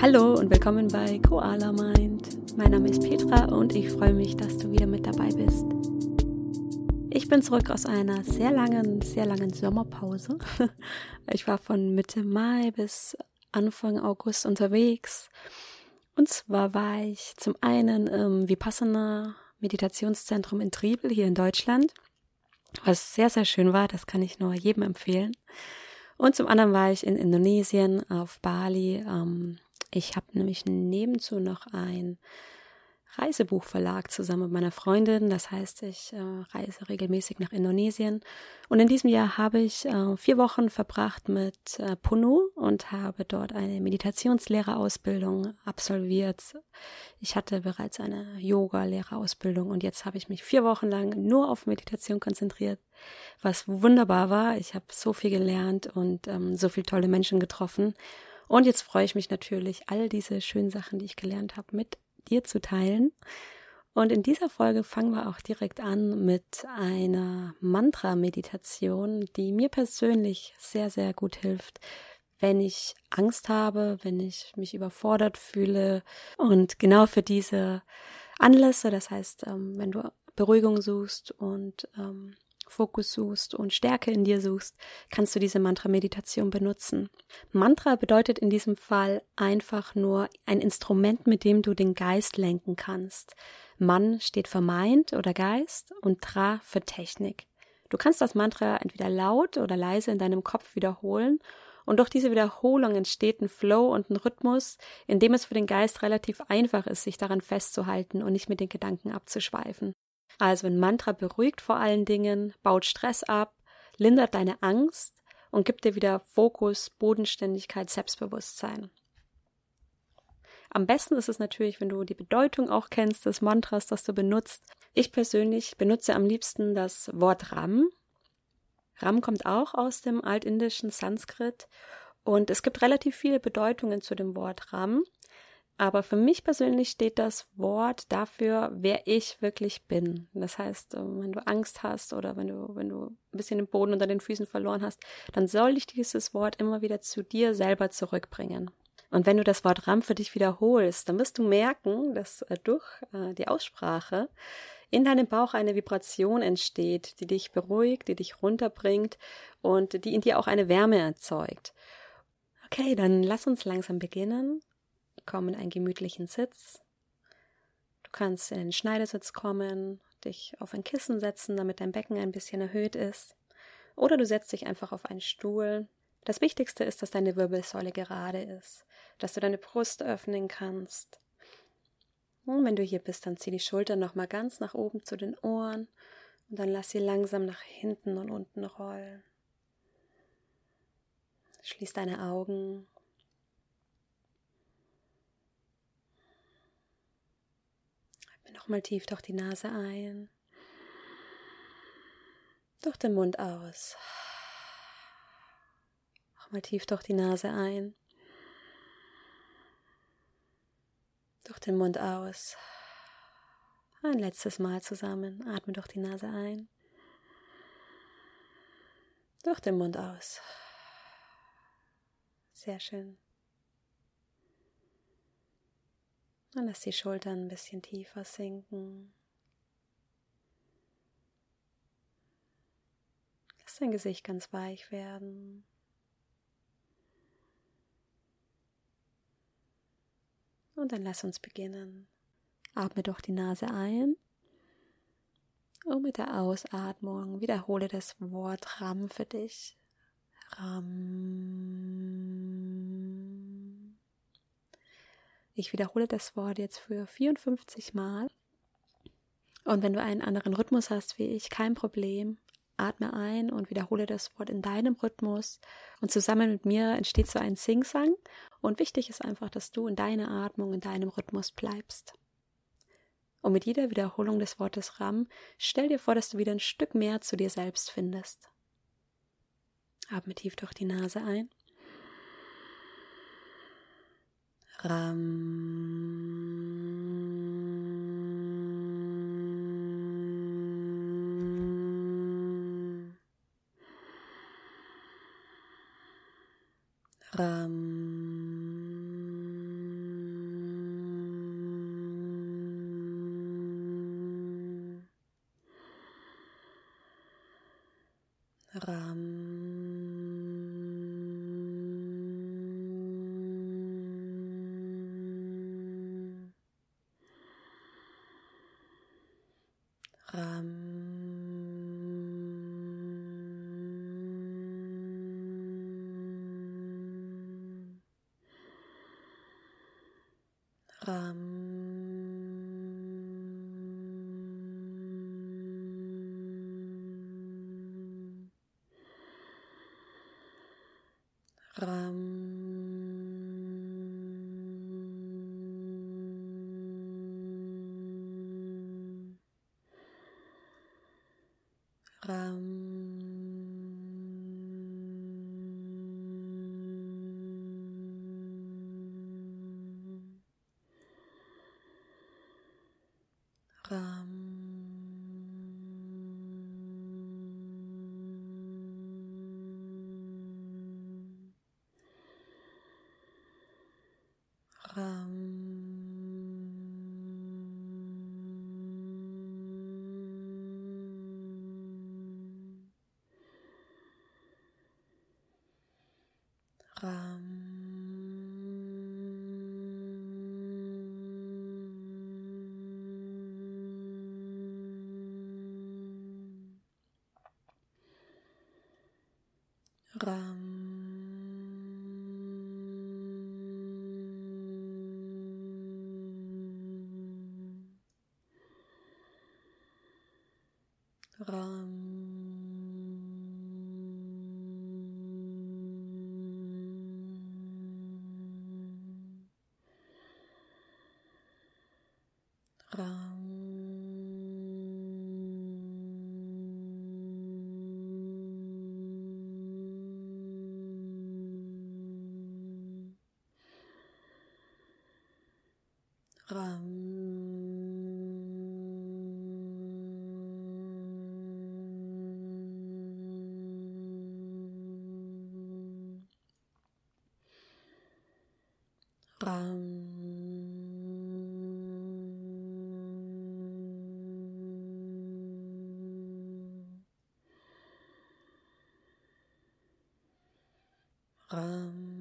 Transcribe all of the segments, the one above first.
Hallo und willkommen bei Koala Mind. Mein Name ist Petra und ich freue mich, dass du wieder mit dabei bist. Ich bin zurück aus einer sehr langen, sehr langen Sommerpause. Ich war von Mitte Mai bis Anfang August unterwegs. Und zwar war ich zum einen im Vipassana Meditationszentrum in Triebel hier in Deutschland, was sehr, sehr schön war. Das kann ich nur jedem empfehlen. Und zum anderen war ich in Indonesien auf Bali. Ähm, ich habe nämlich nebenzu noch ein Reisebuchverlag zusammen mit meiner Freundin. Das heißt, ich äh, reise regelmäßig nach Indonesien. Und in diesem Jahr habe ich äh, vier Wochen verbracht mit äh, Punu und habe dort eine Meditationslehrerausbildung absolviert. Ich hatte bereits eine Yoga-Lehrerausbildung und jetzt habe ich mich vier Wochen lang nur auf Meditation konzentriert, was wunderbar war. Ich habe so viel gelernt und ähm, so viele tolle Menschen getroffen. Und jetzt freue ich mich natürlich, all diese schönen Sachen, die ich gelernt habe, mit dir zu teilen. Und in dieser Folge fangen wir auch direkt an mit einer Mantra-Meditation, die mir persönlich sehr, sehr gut hilft, wenn ich Angst habe, wenn ich mich überfordert fühle. Und genau für diese Anlässe, das heißt, ähm, wenn du Beruhigung suchst und ähm, Fokus suchst und Stärke in dir suchst, kannst du diese Mantra-Meditation benutzen. Mantra bedeutet in diesem Fall einfach nur ein Instrument, mit dem du den Geist lenken kannst. Man steht für Mind oder Geist und Tra für Technik. Du kannst das Mantra entweder laut oder leise in deinem Kopf wiederholen und durch diese Wiederholung entsteht ein Flow und ein Rhythmus, in dem es für den Geist relativ einfach ist, sich daran festzuhalten und nicht mit den Gedanken abzuschweifen. Also ein Mantra beruhigt vor allen Dingen, baut Stress ab, lindert deine Angst und gibt dir wieder Fokus, Bodenständigkeit, Selbstbewusstsein. Am besten ist es natürlich, wenn du die Bedeutung auch kennst des Mantras, das du benutzt. Ich persönlich benutze am liebsten das Wort Ram. Ram kommt auch aus dem altindischen Sanskrit und es gibt relativ viele Bedeutungen zu dem Wort Ram. Aber für mich persönlich steht das Wort dafür, wer ich wirklich bin. Das heißt, ähm, wenn du Angst hast oder wenn du, wenn du ein bisschen den Boden unter den Füßen verloren hast, dann soll dich dieses Wort immer wieder zu dir selber zurückbringen. Und wenn du das Wort Ram für dich wiederholst, dann wirst du merken, dass äh, durch äh, die Aussprache in deinem Bauch eine Vibration entsteht, die dich beruhigt, die dich runterbringt und die in dir auch eine Wärme erzeugt. Okay, dann lass uns langsam beginnen Komm in einen gemütlichen Sitz. Du kannst in den Schneidersitz kommen, dich auf ein Kissen setzen, damit dein Becken ein bisschen erhöht ist. Oder du setzt dich einfach auf einen Stuhl. Das Wichtigste ist, dass deine Wirbelsäule gerade ist, dass du deine Brust öffnen kannst. Und wenn du hier bist, dann zieh die Schultern nochmal ganz nach oben zu den Ohren und dann lass sie langsam nach hinten und unten rollen. Schließ deine Augen Nochmal tief durch die Nase ein. Durch den Mund aus. Nochmal tief durch die Nase ein. Durch den Mund aus. Ein letztes Mal zusammen. Atme durch die Nase ein. Durch den Mund aus. Sehr schön. Und lass die Schultern ein bisschen tiefer sinken. Lass dein Gesicht ganz weich werden. Und dann lass uns beginnen. Atme durch die Nase ein. Und mit der Ausatmung wiederhole das Wort Ram für dich. Ram. Ich wiederhole das Wort jetzt für 54 Mal. Und wenn du einen anderen Rhythmus hast wie ich, kein Problem. Atme ein und wiederhole das Wort in deinem Rhythmus. Und zusammen mit mir entsteht so ein Singsang. Und wichtig ist einfach, dass du in deiner Atmung, in deinem Rhythmus bleibst. Und mit jeder Wiederholung des Wortes Ram, stell dir vor, dass du wieder ein Stück mehr zu dir selbst findest. Atme tief durch die Nase ein. Ram. um Ram. Ram. Ram. Ram. Ram.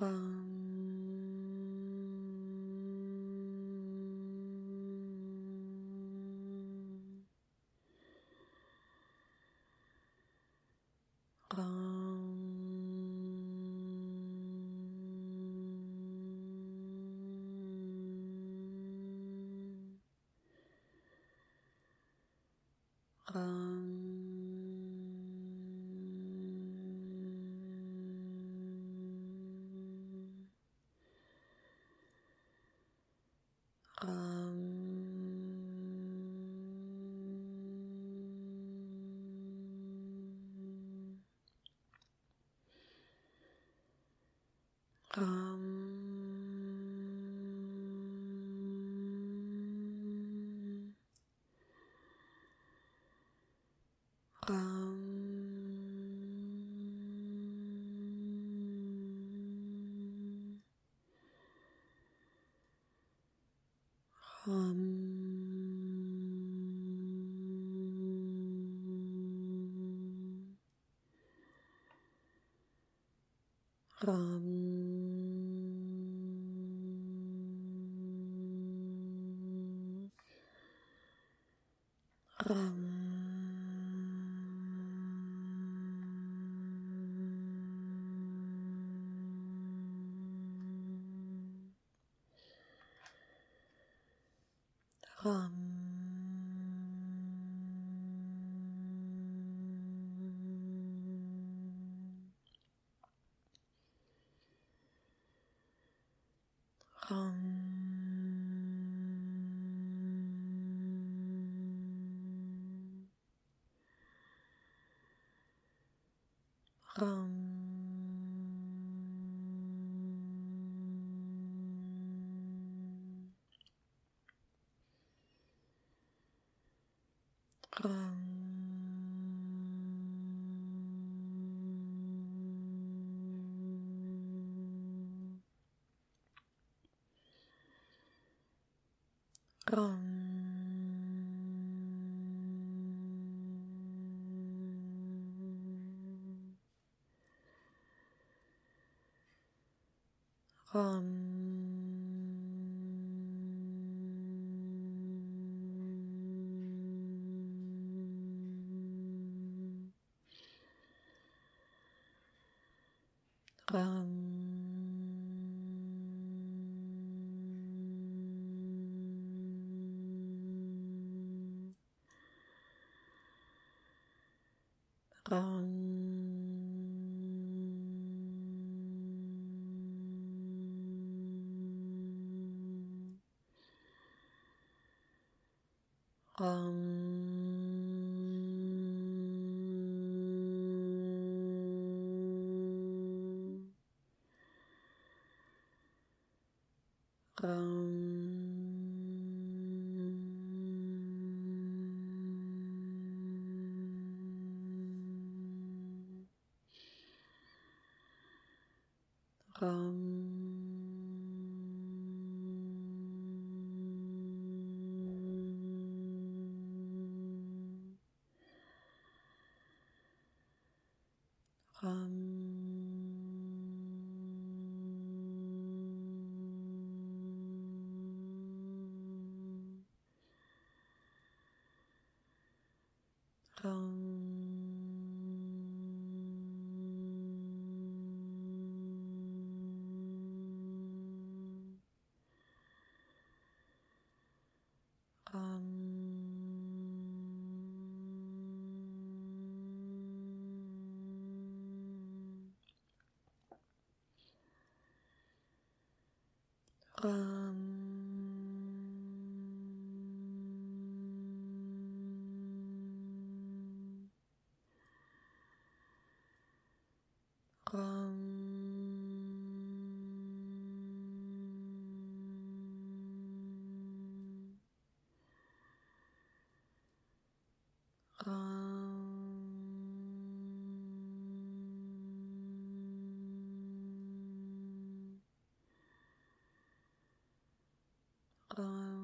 Um. Ram. Ram. Ram. Ram. Ram. Ram. Um. Um. Um. Um. Um. Ram. Ram. Ram. Um, Um. Um,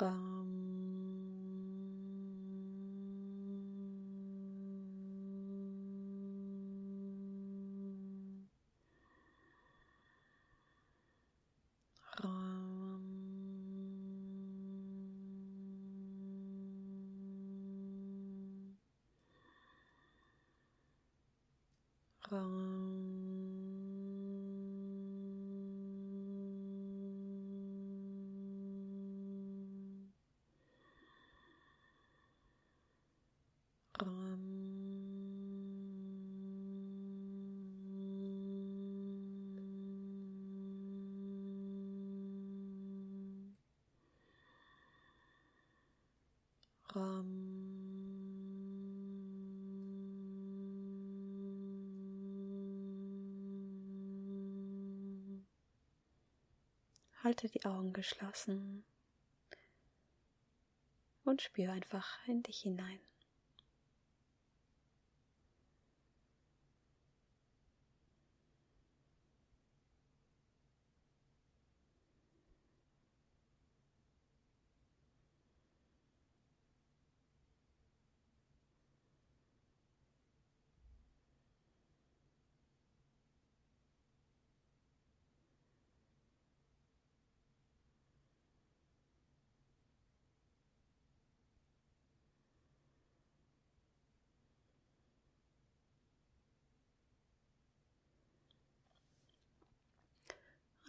Ram. Ram. Bauchraum. Halte die Augen geschlossen und spüre einfach in dich hinein.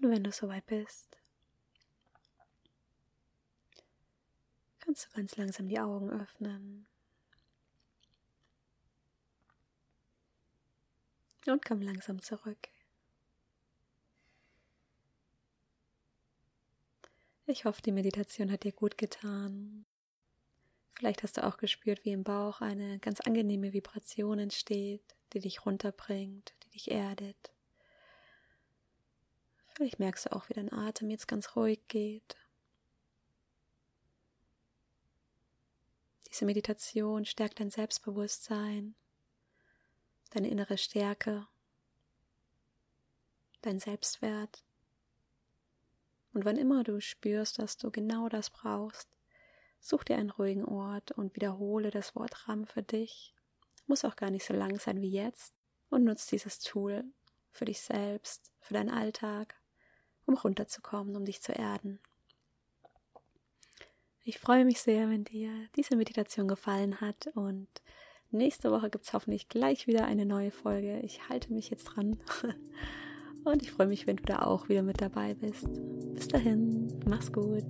Und wenn du soweit bist, kannst du ganz langsam die Augen öffnen. Und komm langsam zurück. Ich hoffe, die Meditation hat dir gut getan. Vielleicht hast du auch gespürt, wie im Bauch eine ganz angenehme Vibration entsteht, die dich runterbringt, die dich erdet. Vielleicht merkst du auch, wie dein Atem jetzt ganz ruhig geht. Diese Meditation stärkt dein Selbstbewusstsein, deine innere Stärke, dein Selbstwert. Und wann immer du spürst, dass du genau das brauchst, such dir einen ruhigen Ort und wiederhole das Wort Ram für dich. Muss auch gar nicht so lang sein wie jetzt und nutz dieses Tool für dich selbst, für deinen Alltag, um runterzukommen, um dich zu erden. Ich freue mich sehr, wenn dir diese Meditation gefallen hat und nächste Woche gibt es hoffentlich gleich wieder eine neue Folge. Ich halte mich jetzt dran und ich freue mich, wenn du da auch wieder mit dabei bist. Bis dahin, mach's gut.